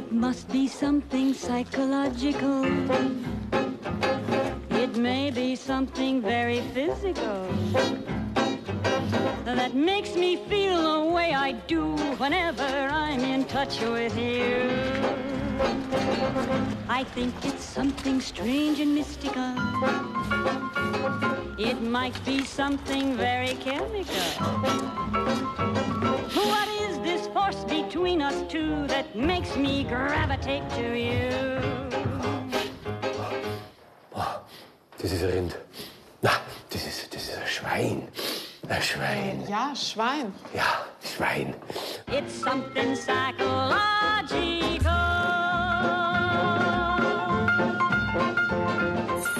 It must be something psychological. It may be something very physical that makes me feel the way I do whenever I'm in touch with you. I think it's something strange and mystical. It might be something very chemical. What is between us two that makes me gravitate to you? Das ist ein Rind. Na, das ist, das ist ein Schwein. Ein Schwein. Ja, Schwein. Ja, Schwein. It's something psychological.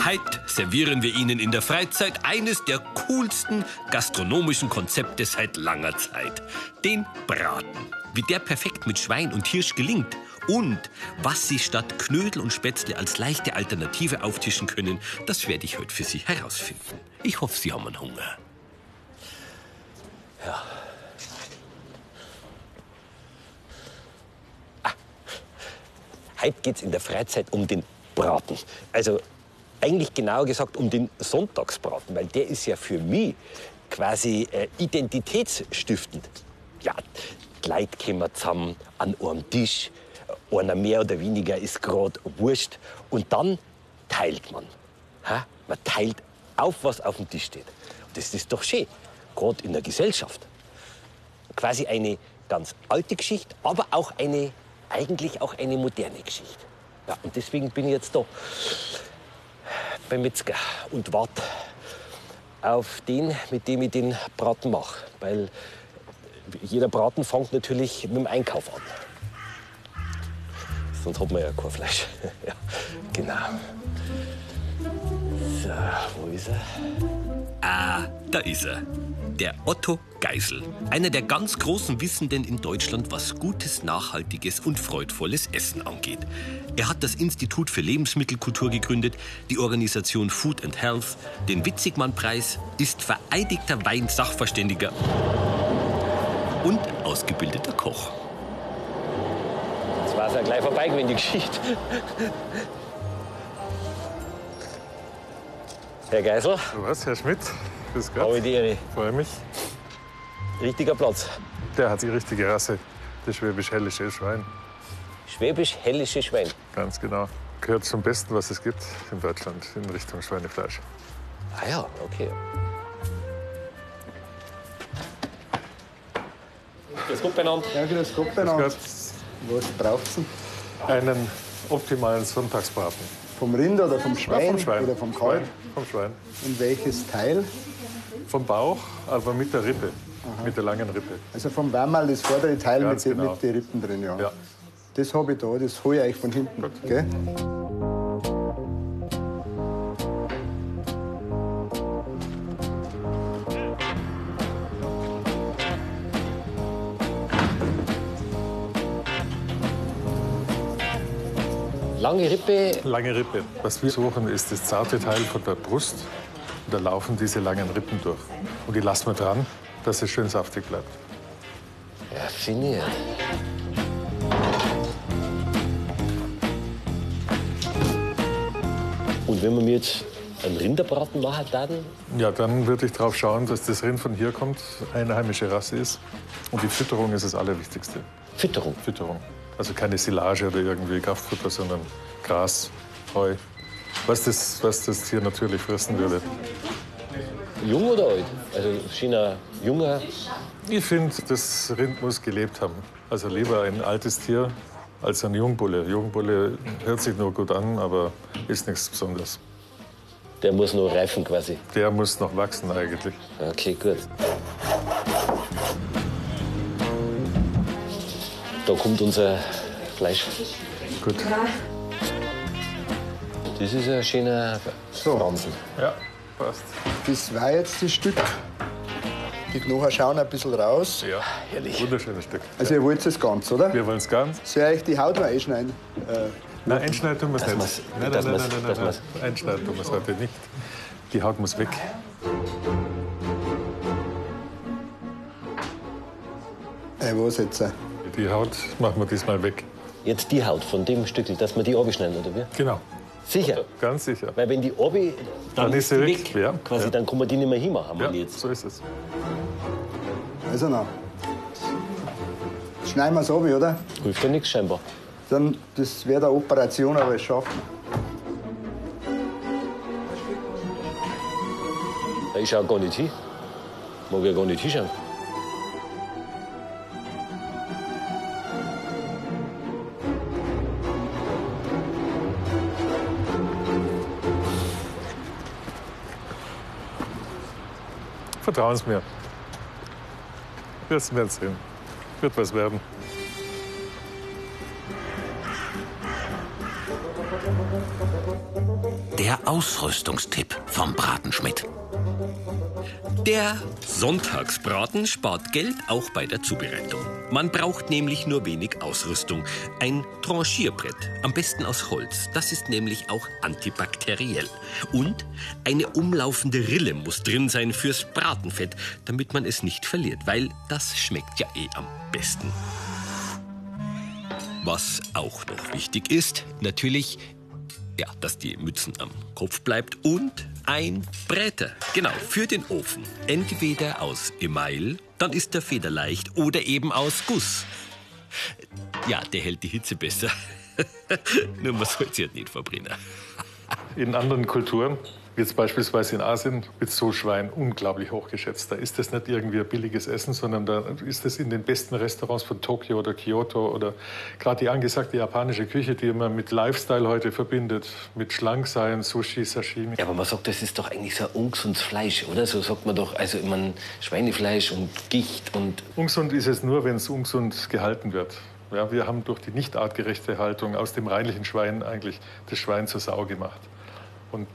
Heute servieren wir Ihnen in der Freizeit eines der coolsten gastronomischen Konzepte seit langer Zeit. Den Braten. Wie der perfekt mit Schwein und Hirsch gelingt und was Sie statt Knödel und Spätzle als leichte Alternative auftischen können, das werde ich heute für Sie herausfinden. Ich hoffe, Sie haben einen Hunger. Ja. Ah. Heute geht's in der Freizeit um den Braten. Also eigentlich genauer gesagt um den Sonntagsbraten, weil der ist ja für mich quasi äh, identitätsstiftend. Ja, die Leute kommen zusammen an einem Tisch, einer mehr oder weniger ist gerade wurscht und dann teilt man. Man teilt auf, was auf dem Tisch steht. Und das ist doch schön, gerade in der Gesellschaft. Quasi eine ganz alte Geschichte, aber auch eine, eigentlich auch eine moderne Geschichte. Ja, und deswegen bin ich jetzt da beim Metzger und warte auf den, mit dem ich den Braten mache. Weil jeder Braten fängt natürlich mit dem Einkauf an. Sonst hat man ja kein Fleisch. ja, genau. So, wo ist er? Ah, da ist er. Der Otto Geisel. Einer der ganz großen Wissenden in Deutschland, was gutes, nachhaltiges und freudvolles Essen angeht. Er hat das Institut für Lebensmittelkultur gegründet, die Organisation Food and Health, den Witzigmann-Preis, ist vereidigter Weinsachverständiger und ausgebildeter Koch. Jetzt war es ja gleich vorbei gewesen, die Geschichte. Herr Geisel, Was, Herr Schmidt? Grüß Gott. habe ich die Ehre. Freue mich. Richtiger Platz. Der hat die richtige Rasse. Das schwäbisch-hellische Schwein. Schwäbisch-hellische Schwein. Ganz genau. Gehört zum Besten, was es gibt in Deutschland in Richtung Schweinefleisch. Ah ja, okay. Das gut benannt. Ja, grüß Gott, beieinander. Was braucht's denn? Einen optimalen Sonntagsbraten. Vom Rind oder vom Schwein? Ja, vom Schwein. Oder vom Kalb? Schwein. Vom Schwein. Und welches Teil? Vom Bauch, aber mit der Rippe. Mit der langen Rippe. Also vom Wammerl, das vordere Teil Ganz mit, den- genau. mit den Rippen drin, ja. Ja. Das habe ich da, das hole ich euch von hinten. Gell? Lange Rippe, Lange Rippe. Was wir suchen, ist das zarte Teil von der Brust. Und da laufen diese langen Rippen durch. Und die lassen wir dran, dass es schön saftig bleibt. raffiniert. Und wenn wir mir jetzt einen Rinderbraten machen, dann Ja, dann würde ich darauf schauen, dass das Rind von hier kommt, einheimische Rasse ist. Und die Fütterung ist das Allerwichtigste. Fütterung. Fütterung. Also keine Silage oder irgendwie Kraftfutter, sondern Gras, Heu. Was das, was das Tier natürlich fressen würde. Jung oder alt? Also schien ein junger. Ich finde, das Rind muss gelebt haben. Also lieber ein altes Tier als ein Jungbulle. Jungbulle hört sich nur gut an, aber ist nichts Besonderes. Der muss noch reifen quasi. Der muss noch wachsen eigentlich. Okay, gut. Da kommt unser Fleisch. Gut. Das ist ein schöner Fransen. Ja, passt. Das war jetzt das Stück. Die Knochen schauen ein bisschen raus. Ja, Herrlich. wunderschönes Stück. Also ihr wollt es ganz, oder? Wir wollen es ganz. Soll ich die Haut noch einschneiden? Äh, Nein, einschneiden tun wir es nicht. Nein, nein, nein, nein, nein, wir's- nein. Einschneiden tun wir es heute nicht. Die Haut muss weg. äh, was jetzt? äh? Die Haut machen wir diesmal weg. Jetzt die Haut von dem Stückel, dass wir die abschneiden, oder wie? Genau, Sicher. ganz sicher. Weil wenn die obi, dann, Dann ist sie weg. weg, ja. Quasi, Ja. dann kann man die nicht mehr hinmachen, Ja, ich jetzt. so ist es. Also noch. Schneiden wir es ab, oder? Hilft ja nichts scheinbar. Dann, das wäre eine Operation, aber es schaffen. Da ist ja auch gar nicht hin. Mag ja gar nicht hinschauen. Vertrauen Sie mir. Wirst werden sehen. Wird was werden. Der Ausrüstungstipp vom Bratenschmidt. Der Sonntagsbraten spart Geld auch bei der Zubereitung. Man braucht nämlich nur wenig Ausrüstung. Ein Tranchierbrett, am besten aus Holz. Das ist nämlich auch antibakteriell. Und eine umlaufende Rille muss drin sein fürs Bratenfett, damit man es nicht verliert, weil das schmeckt ja eh am besten. Was auch noch wichtig ist, natürlich ja, dass die Mützen am Kopf bleibt und ein Bräter. Genau, für den Ofen. Entweder aus Email, dann ist der federleicht, oder eben aus Guss. Ja, der hält die Hitze besser. Nur man soll sie halt nicht verbrennen. In anderen Kulturen, jetzt beispielsweise in Asien, wird so Schwein unglaublich hochgeschätzt. Da ist das nicht irgendwie ein billiges Essen, sondern da ist es in den besten Restaurants von Tokio oder Kyoto oder gerade die angesagte japanische Küche, die man mit Lifestyle heute verbindet, mit Schlanksein, Sushi, Sashimi. Ja, aber man sagt, das ist doch eigentlich so ungesundes Fleisch, oder? So sagt man doch, also mein, Schweinefleisch und Gicht und Ungesund ist es nur, wenn es ungesund gehalten wird. Ja, wir haben durch die nicht artgerechte Haltung aus dem reinlichen Schwein eigentlich das Schwein zur Sau gemacht. Und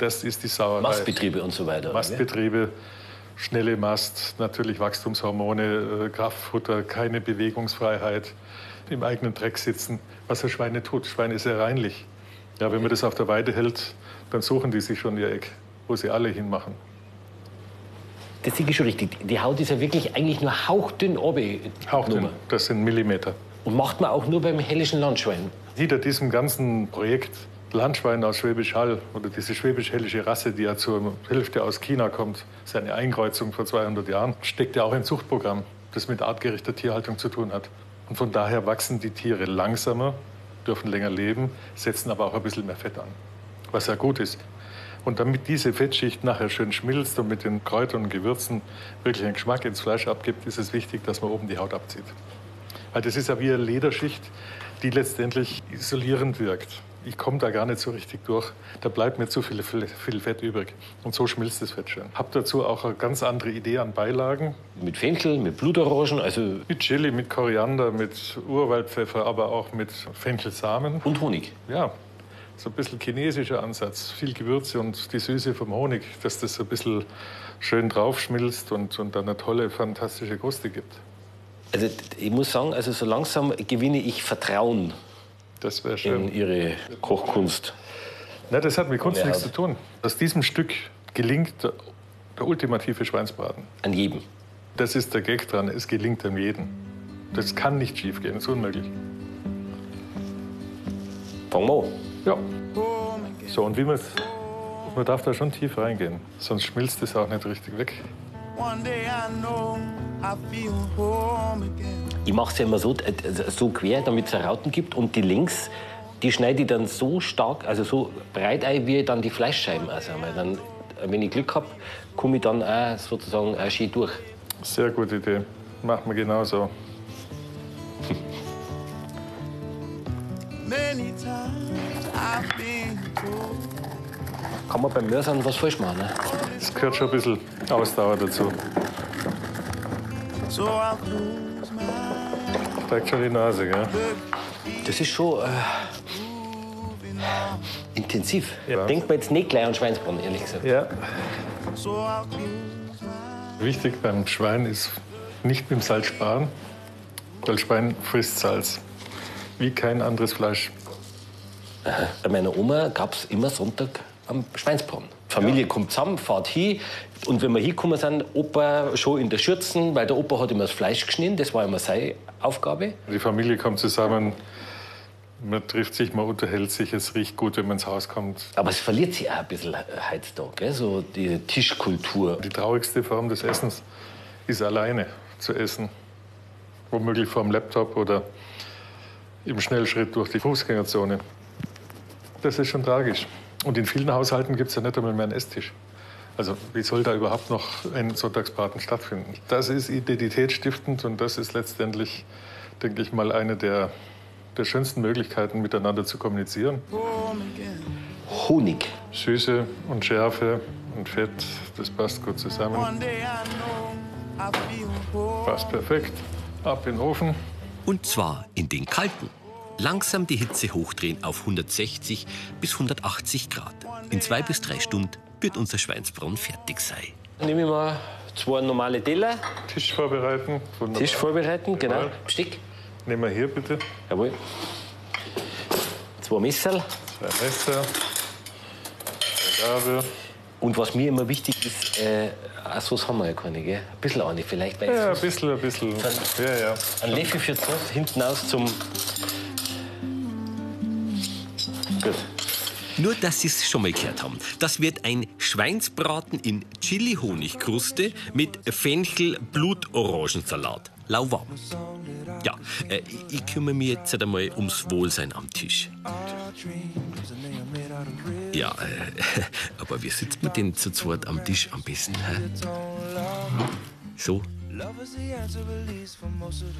das ist die Sauerei. Mastbetriebe und so weiter. Mastbetriebe, schnelle Mast, natürlich Wachstumshormone, äh, Kraftfutter, keine Bewegungsfreiheit, im eigenen Dreck sitzen, was ein Schwein nicht tut. Schwein ist sehr reinlich. Ja, wenn man das auf der Weide hält, dann suchen die sich schon ihr Eck, wo sie alle hinmachen. Das ich schon richtig. Die Haut ist ja wirklich eigentlich nur hauchdünn oben. Hauchdünn, das sind Millimeter. Und macht man auch nur beim hellischen Landschwein. Hinter diesem ganzen Projekt Landschwein aus Schwäbisch Hall oder diese schwäbisch-hellische Rasse, die ja zur Hälfte aus China kommt, ist eine Einkreuzung vor 200 Jahren, steckt ja auch ein Zuchtprogramm, das mit artgerechter Tierhaltung zu tun hat. Und von daher wachsen die Tiere langsamer, dürfen länger leben, setzen aber auch ein bisschen mehr Fett an, was ja gut ist. Und damit diese Fettschicht nachher schön schmilzt und mit den Kräutern und Gewürzen wirklich einen Geschmack ins Fleisch abgibt, ist es wichtig, dass man oben die Haut abzieht. Weil das ist ja wie eine Lederschicht, die letztendlich isolierend wirkt. Ich komme da gar nicht so richtig durch. Da bleibt mir zu viel, viel Fett übrig. Und so schmilzt das Fett schön. Hab dazu auch eine ganz andere Idee an Beilagen. Mit Fenchel, mit Blutorangen, also Mit Chili, mit Koriander, mit Urwaldpfeffer, aber auch mit Fenchelsamen. und Honig. Ja, so ein bisschen chinesischer Ansatz. Viel Gewürze und die Süße vom Honig, dass das so ein bisschen schön draufschmilzt und, und dann eine tolle, fantastische Kruste gibt. Also ich muss sagen, also so langsam gewinne ich Vertrauen Das wäre in schön. Ihre Kochkunst. Na, das hat mit Kunst Ja, nichts zu tun. Aus diesem Stück gelingt der, der ultimative Schweinsbraten. An jedem. Das ist der Gag dran. Es gelingt einem jeden. Das kann nicht schiefgehen. Das ist unmöglich. Fangen wir an. Ja. So, und wie man man darf da schon tief reingehen, sonst schmilzt es auch nicht richtig weg. One day I know I feel home again. Ich mache es ja immer so, äh, so quer, damit es Rauten gibt. Und die links, die schneide ich dann so stark, also so breit ein, wie dann die Fleischscheiben. Also, dann, wenn ich Glück habe, komme ich dann auch sozusagen auch schön durch. Sehr gute Idee. Machen wir genauso. Kann man beim Mörsern was falsch machen. Ne? Es gehört schon ein bisschen Ausdauer dazu. So Steigt schon die Nase, gell? Das ist schon äh, intensiv. Ja. Denkt man jetzt nicht gleich an Schweinsbraten, ehrlich gesagt. Ja. Wichtig beim Schwein ist nicht mit dem Salz sparen, weil Schwein frisst Salz. Wie kein anderes Fleisch. Bei meiner Oma gab es immer Sonntag am Schweinsbraten. Die Familie kommt zusammen, fährt hin. Und wenn wir hingekommen sind, Opa schon in der Schürzen, weil der Opa hat immer das Fleisch geschnitten, das war immer seine Aufgabe. Die Familie kommt zusammen, Man trifft sich, man unterhält sich, es riecht gut, wenn man ins Haus kommt. Aber es verliert sich auch ein bisschen heutzutage, gell? so die Tischkultur. Die traurigste Form des Essens ist alleine zu essen. Womöglich vor dem Laptop oder im Schnellschritt durch die Fußgängerzone. Das ist schon tragisch. Und in vielen Haushalten gibt es ja nicht einmal mehr einen Esstisch. Also wie soll da überhaupt noch ein Sonntagsbraten stattfinden? Das ist identitätsstiftend und das ist letztendlich, denke ich mal, eine der, der schönsten Möglichkeiten, miteinander zu kommunizieren. Honig. Süße und Schärfe und Fett, das passt gut zusammen. Passt perfekt. Ab in den Ofen. Und zwar in den kalten. Langsam die Hitze hochdrehen auf 160 bis 180 Grad. In zwei bis drei Stunden wird unser Schweinsbraten fertig sein. Nehme ich mal zwei normale Teller, Tisch vorbereiten. Wunderbar. Tisch vorbereiten, genau. Bestick, Nehmen wir hier bitte jawohl. Zwei Messer. zwei Messer, Gabel. Und was mir immer wichtig ist, äh, auch Sauce haben wir ja keine, gell? Ein bisschen eine vielleicht, weil Ja, ein bisschen, ein bisschen. Ja, ja. ein Löffel für Sauce hinten aus zum... Gut. Nur, dass Sie es schon mal gehört haben. Das wird ein Schweinsbraten in Chili-Honigkruste mit Fenchel-Blutorangensalat. Lauwarm. Ja, äh, ich kümmere mich jetzt einmal ums Wohlsein am Tisch. Ja, äh, aber wie sitzt man denn zu zweit am Tisch am besten? Hä? So?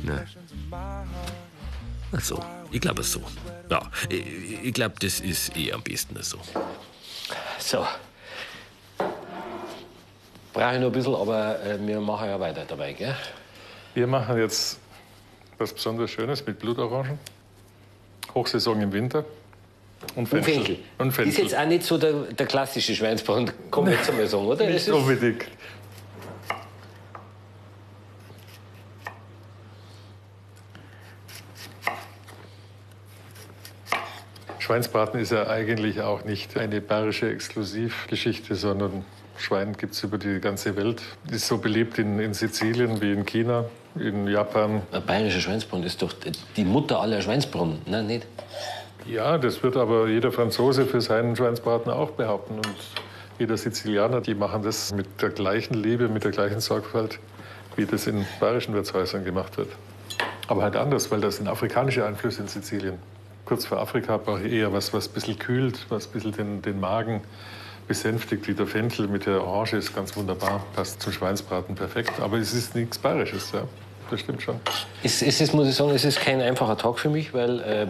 Nein. Ach so, ich glaube so. Ja, ich, ich glaube, das ist eh am besten so. So. Brauche ich noch ein bisschen, aber äh, wir machen ja weiter dabei, gell? Wir machen jetzt was besonders Schönes mit Blutorangen. Hochsaison im Winter. Und Und Fenchel. Und Fenchel. Ist jetzt auch nicht so der, der klassische Schweinsbraten, kann man jetzt einmal sagen, oder? Nicht unbedingt. Schweinsbraten ist ja eigentlich auch nicht eine bayerische Exklusivgeschichte, sondern Schwein gibt es über die ganze Welt. Ist so beliebt in, in Sizilien wie in China, in Japan. Ein bayerischer Schweinsbraten ist doch die Mutter aller Schweinsbraten. Nein, nicht? Ja, das wird aber jeder Franzose für seinen Schweinsbraten auch behaupten. Und jeder Sizilianer, die machen das mit der gleichen Liebe, mit der gleichen Sorgfalt, wie das in bayerischen Wirtshäusern gemacht wird. Aber halt anders, weil das sind afrikanische Einflüsse in Sizilien. Kurz vor Afrika brauche ich eher was, was ein bisschen kühlt, was ein bisschen den, den Magen besänftigt, wie der Fenchel mit der Orange ist ganz wunderbar, passt zum Schweinsbraten perfekt. Aber es ist nichts Bayerisches, ja. Das stimmt schon. Es, es ist, muss ich sagen, es ist kein einfacher Tag für mich, weil äh,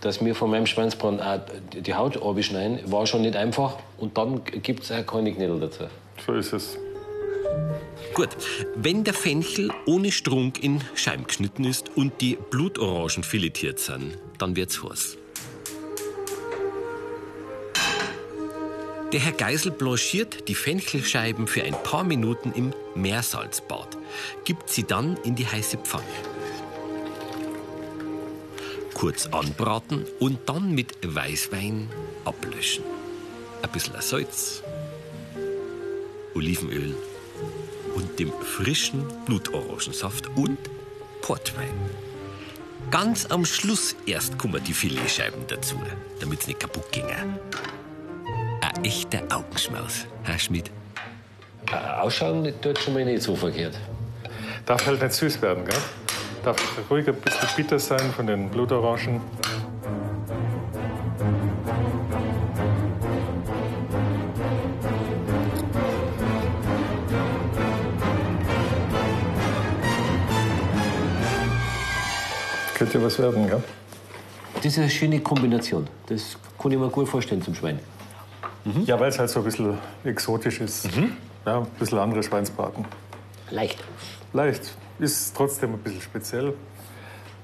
dass mir von meinem Schweinsbraten auch die Haut abschneiden, war schon nicht einfach. Und dann gibt es auch keine Knödel dazu. So ist es. Gut, wenn der Fenchel ohne Strunk in Scheiben geschnitten ist und die Blutorangen filetiert sind, dann wird's heiß. Der Herr Geisel blanchiert die Fenchelscheiben für ein paar Minuten im Meersalzbad, gibt sie dann in die heiße Pfanne. Kurz anbraten und dann mit Weißwein ablöschen. Ein bisschen Salz, Olivenöl und dem frischen Blutorangensaft und Portwein. Ganz am Schluss erst kommen die Filetscheiben dazu, damit sie nicht kaputt gingen. Ein echter Augenschmaus, Herr Schmidt. Äh, ausschauen tut schon mal nicht so verkehrt. Darf halt nicht süß werden, gell? Darf ruhig ein bisschen bitter sein von den Blutorangen. Könnte was werden, gell? Das ist eine schöne Kombination. Das kann ich mir gut vorstellen zum Schwein. Ja, weil es halt so ein bisschen exotisch ist. Ja, ein bisschen andere Schweinsbraten. Leicht. Leicht, ist trotzdem ein bisschen speziell.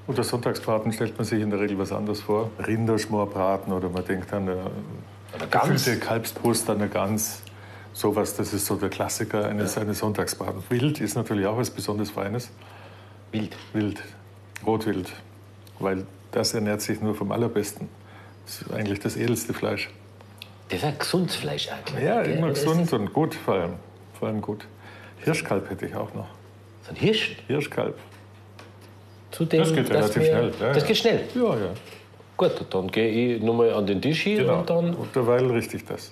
Unter Sonntagsbraten stellt man sich in der Regel was anderes vor. Rinderschmorbraten oder man denkt an eine Gans. gefüllte Kalbsbrust, an eine Gans. Sowas, das ist so der Klassiker eines, eines Sonntagsbratens. Wild ist natürlich auch was besonders Feines. Wild. Wild, Rotwild, weil das ernährt sich nur vom Allerbesten. Das ist eigentlich das edelste Fleisch. Das ist ein gesundes Fleisch gell? Ja, immer ist gesund und gut vor allem. Vor allem gut. Hirschkalb hätte ich auch noch. So ein Hirsch. Hirschkalb. Zu dem, Das geht relativ wir- schnell. Ja, das ja. geht schnell. Ja, ja. Gut, dann gehe ich nochmal an den Tisch hin Genau. und dann. Und derweil richte ich das.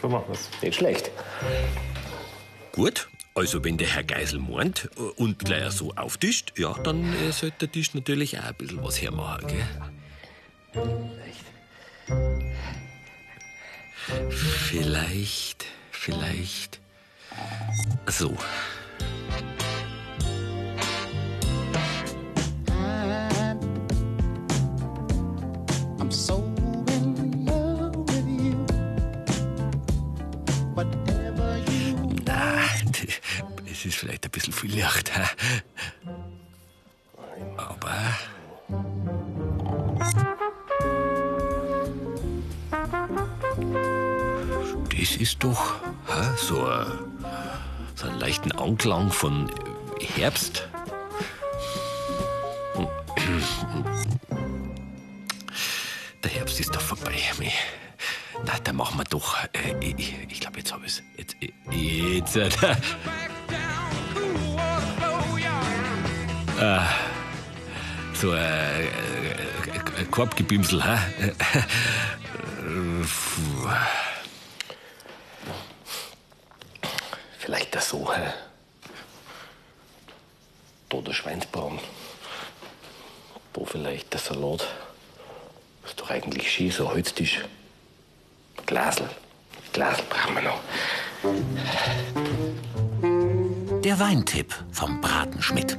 So machen wir es. Nicht schlecht. Gut, also wenn der Herr Geisel meint äh, und gleich so auftischt, ja, dann äh, sollte der Tisch natürlich auch ein bisschen was hermachen, gell? Vielleicht, vielleicht. So. Ist vielleicht ein bisschen viel Licht. Aber. Das ist doch so, ein, so einen leichten Anklang von Herbst. Der Herbst ist doch vorbei. Na, dann machen wir doch. Äh, ich glaube, jetzt habe ich es. Jetzt, jetzt, äh, so ein äh, äh, Korbgebimsel, hä? Äh, puh. Vielleicht das so, hä? Da der Schweinsbraten. Da vielleicht der Salat. Ist doch eigentlich schön, so ein Holztisch. Glasel. Glasel brauchen wir noch. Der Weintipp vom Bratenschmidt.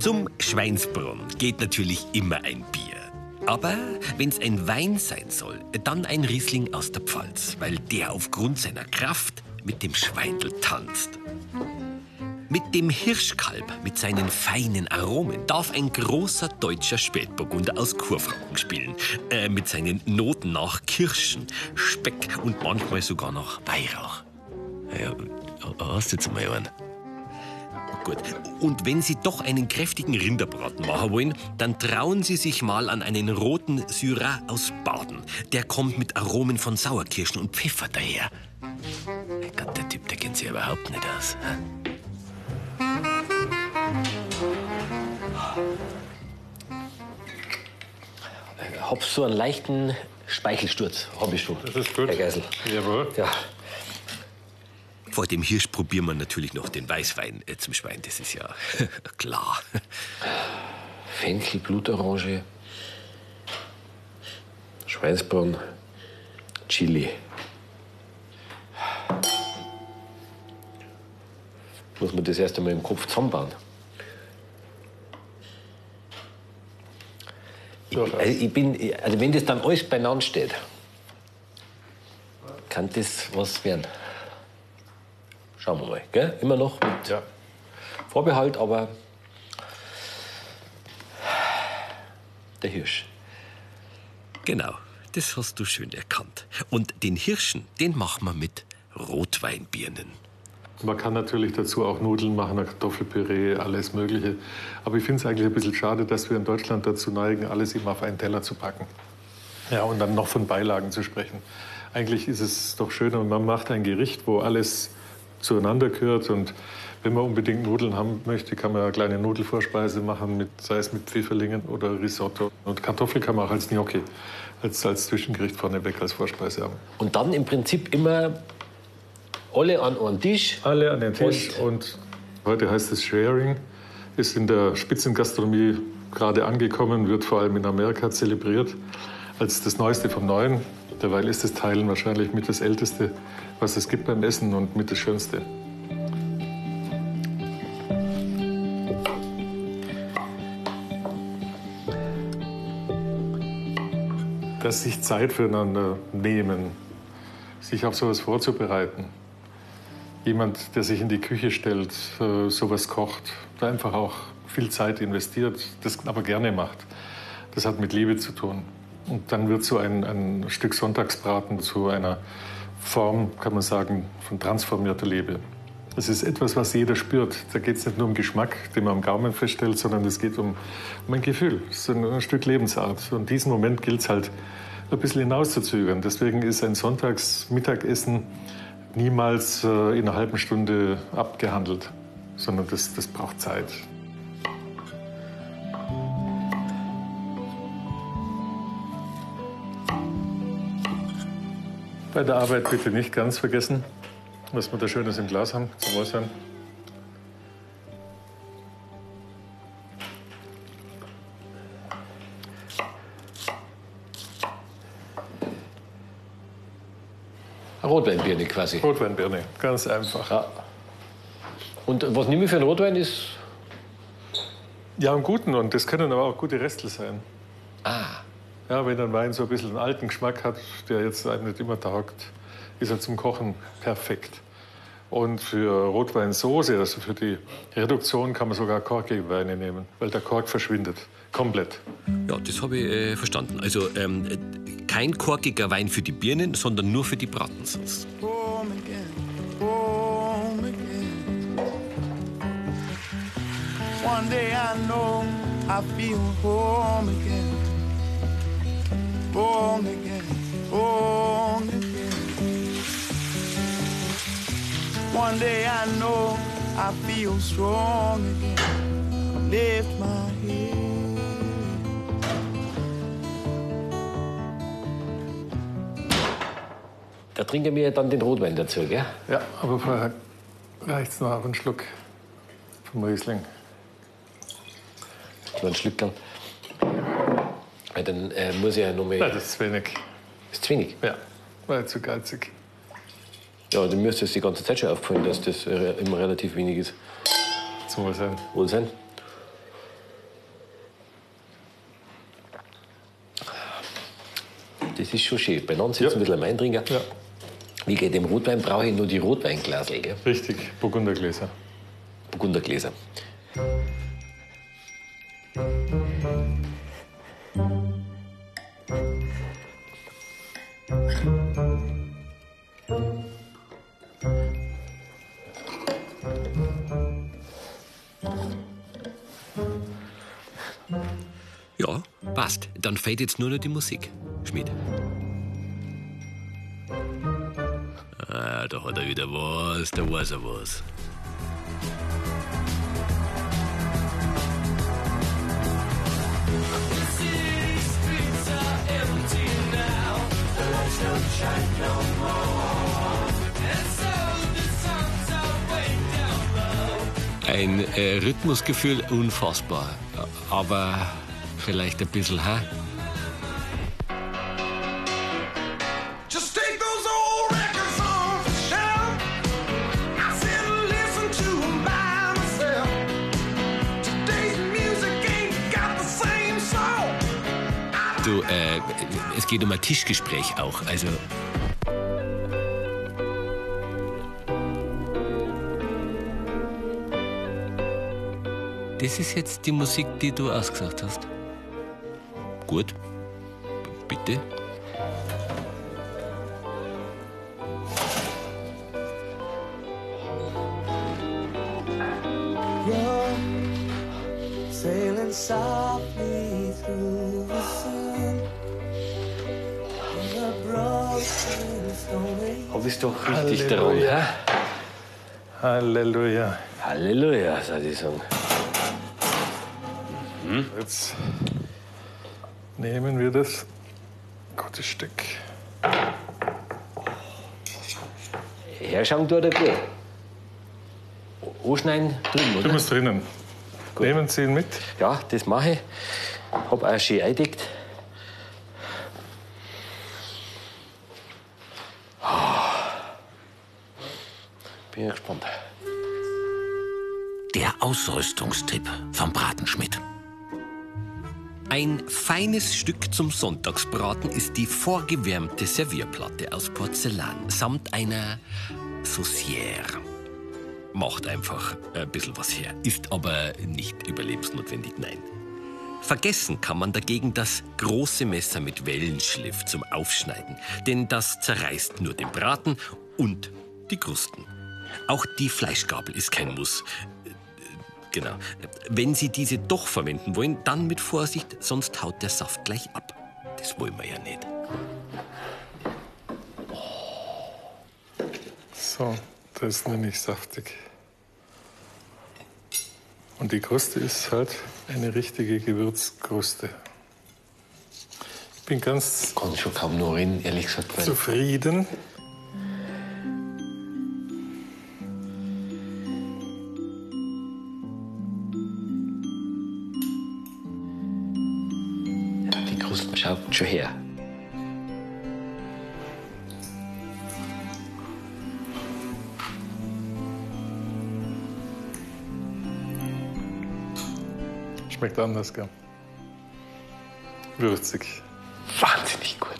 Zum Schweinsbrunn geht natürlich immer ein Bier. Aber wenn es ein Wein sein soll, dann ein Riesling aus der Pfalz, weil der aufgrund seiner Kraft mit dem Schweindel tanzt. Mit dem Hirschkalb mit seinen feinen Aromen darf ein großer deutscher Spätburgunder aus Kurfranken spielen. Äh, mit seinen Noten nach Kirschen, Speck und manchmal sogar nach Weihrauch. Ja, hast du jetzt mal einen? Gut. Und wenn Sie doch einen kräftigen Rinderbraten machen wollen, dann trauen Sie sich mal an einen roten Syrah aus Baden. Der kommt mit Aromen von Sauerkirschen und Pfeffer daher. Gott, der Typ, der kennt sich überhaupt nicht aus. hä? Hab so einen leichten Speichelsturz. Hab ich schon. Das ist gut. Herr Geisel. Jawohl. Ja. Vor dem Hirsch probieren wir natürlich noch den Weißwein äh, zum Schwein, das ist ja klar. Fenchel, Blutorange, Schweinsbraten, Chili. Muss man das erst einmal im Kopf zusammenbauen. Ich, also ich bin, also wenn das dann alles beieinander steht, kann das was werden. Schauen wir mal, gell? Immer noch mit Ja. Vorbehalt, aber der Hirsch. Genau, das hast du schön erkannt. Und den Hirschen, den machen wir mit Rotweinbirnen. Man kann natürlich dazu auch Nudeln machen, Kartoffelpüree, alles Mögliche. Aber ich finde es eigentlich ein bisschen schade, dass wir in Deutschland dazu neigen, alles immer auf einen Teller zu packen. Ja, und dann noch von Beilagen zu sprechen. Eigentlich ist es doch schöner, man macht ein Gericht, wo alles zueinander gehört. Und wenn man unbedingt Nudeln haben möchte, kann man eine kleine Nudelvorspeise machen, mit, sei es mit Pfifferlingen oder Risotto. Und Kartoffel kann man auch als Gnocchi, als, als Zwischengericht vorneweg als Vorspeise haben. Und dann im Prinzip immer alle an einen Tisch. Alle an den Tisch und heute heißt es Sharing, ist in der Spitzengastronomie gerade angekommen, wird vor allem in Amerika zelebriert als das Neueste vom Neuen. Derweil ist das Teilen wahrscheinlich mit das Älteste, was es gibt beim Essen und mit das Schönste. Dass sich Zeit füreinander nehmen, sich auf sowas vorzubereiten, jemand, der sich in die Küche stellt, äh, sowas kocht, da einfach auch viel Zeit investiert, das aber gerne macht. Das hat mit Liebe zu tun. Und dann wird so ein, ein Stück Sonntagsbraten zu einer Form, kann man sagen, von transformierter Liebe. Es ist etwas, was jeder spürt. Da geht es nicht nur um Geschmack, den man am Gaumen feststellt, sondern es geht um, um ein Gefühl. Es ist ein, Stück Lebensart. Und diesen Moment gilt es halt ein bisschen hinauszuzögern. Deswegen ist ein Sonntagsmittagessen niemals äh, in einer halben Stunde abgehandelt, sondern das, das braucht Zeit. Bei der Arbeit bitte nicht ganz vergessen, was wir da Schönes im Glas haben. Zum Wohl sein. Rotweinbirne quasi. Rotweinbirne, ganz einfach. Ja. Und was nehme ich für einen Rotwein? Ist Ja, einen guten und das können aber auch gute Restel sein. ah, Ja, wenn ein Wein so ein bisschen einen alten Geschmack hat, der jetzt einem nicht immer taugt, ist er zum Kochen perfekt. Und für Rotweinsoße, also für die Reduktion, kann man sogar korkige Weine nehmen, weil der Kork verschwindet. Komplett. Ja, das habe ich äh, verstanden. Also ähm, äh, kein korkiger Wein für die Birnen, sondern nur für die Bratensauce. home again, home again. One day I know I feel home again, home again, home again. One day I know I feel strong again. Lift my head. da trinken wir dann den Rotwein dazu, gell? Ja, aber vorher reicht's noch auf einen Schluck vom Riesling. So ein Schlückchen. Ja, dann äh, muss ich ja noch mal. Nein, das ist wenig. ist zu wenig. Ja, war zu geizig. Ja, dann müsste es die ganze Zeit schon auffallen, dass das äh, immer relativ wenig ist. Zum Wohl sein. Wohl sein. Das ist schon schön. Beieinander sitzen, Ja. ein bisschen Wein trinken. Ja, Wie geht dem Rotwein brauche ich nur die Rotweinglasel, gell? richtig. Burgundergläser. Burgundergläser. Dann fehlt jetzt nur noch die Musik. Schmidt. Ah, da hat er wieder was, da weiß er was. Ein äh, Rhythmusgefühl unfassbar, aber vielleicht ein bisschen, soul. Du, äh, es geht um ein Tischgespräch auch. Also, das ist jetzt die Musik, die du ausgesagt hast. Gut. B bitte. Sailing softly through the sun. Hab ich's doch richtig daran, hä? Halleluja. Halleluja, soll ich sagen. Jetzt nehmen wir das gute Stück. Herschauen tut er gut. Anschneiden drüben, Du oder? musst drinnen. Nehmen Sie ihn mit. Ja, das mache ich. Hab auch schön eingedeckt. Bin ja gespannt. Der Ausrüstungstipp vom Bratenschmidt. Ein feines Stück zum Sonntagsbraten ist die vorgewärmte Servierplatte aus Porzellan samt einer Saucière. Macht einfach ein bisschen was her, ist aber nicht überlebensnotwendig, nein. Vergessen kann man dagegen das große Messer mit Wellenschliff zum Aufschneiden, denn das zerreißt nur den Braten und die Krusten. Auch die Fleischgabel ist kein Muss. Genau. Wenn Sie diese doch verwenden wollen, dann mit Vorsicht, sonst haut der Saft gleich ab. Das wollen wir ja nicht. So, das nenne ich saftig. Und die Kruste ist halt eine richtige Gewürzkruste. bin ganz Kann schon kaum noch reden, ehrlich gesagt. Zufrieden. Schaut schon her. Schmeckt anders, gell? Würzig. Wahnsinnig gut.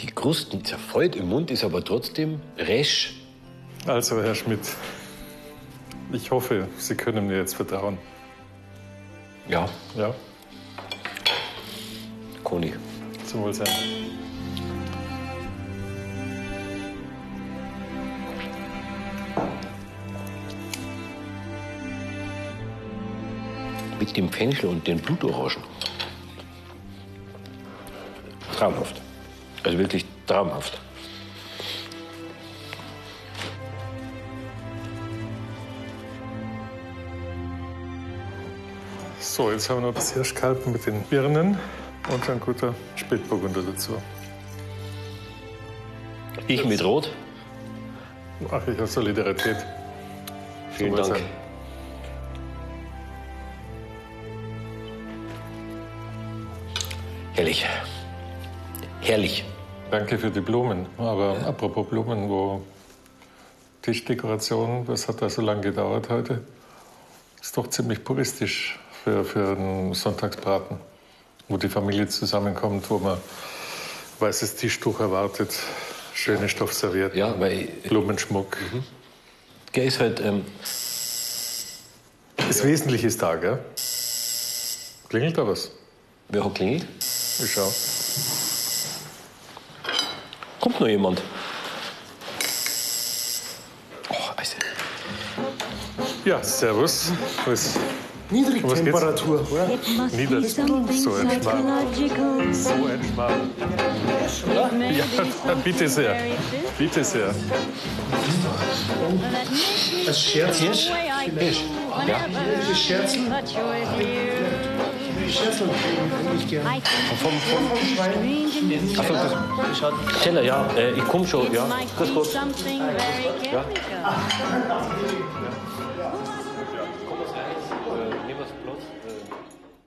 Die Krusten zerfällt im Mund, ist aber trotzdem resch. Also, Herr Schmidt, ich hoffe, Sie können mir jetzt vertrauen. Ja, Ja, Koni. zum Wohlsein. Mit dem Fenchel und den Blutorangen. Traumhaft. Also wirklich traumhaft. So, jetzt haben wir noch das Hirschkalben mit den Birnen und ein guter Spätburgunder dazu. Ich mit Rot. Ach, ich habe Solidarität. Vielen Dank. Wohlsein. Herrlich. Herrlich. Danke für die Blumen. Aber apropos Blumen, wo Tischdekoration, was hat da so lange gedauert heute? Ist doch ziemlich puristisch für, für einen Sonntagsbraten, wo die Familie zusammenkommt, wo man weißes Tischtuch erwartet, schöne Stoffservietten, ja, weil Blumenschmuck. der ist halt, ähm, Das Wesentliche ist da, gell? Klingelt da was? wer hat klingelt? Ich schau. Kommt noch jemand? Oh, also, Ja, servus. Was, Niedrigtemperatur, oder? It must Nieder- be something so ein Schmarrn. so ein Schmarrn. Ja, be something bitte sehr. very physical Bitte sehr. Als Scherz way I do whenever Scherzen? Scherzel eigentlich gern. I think strange and Teller, ja, äh, ich komm schon, it ja. Grüß be Gott. something very chemical.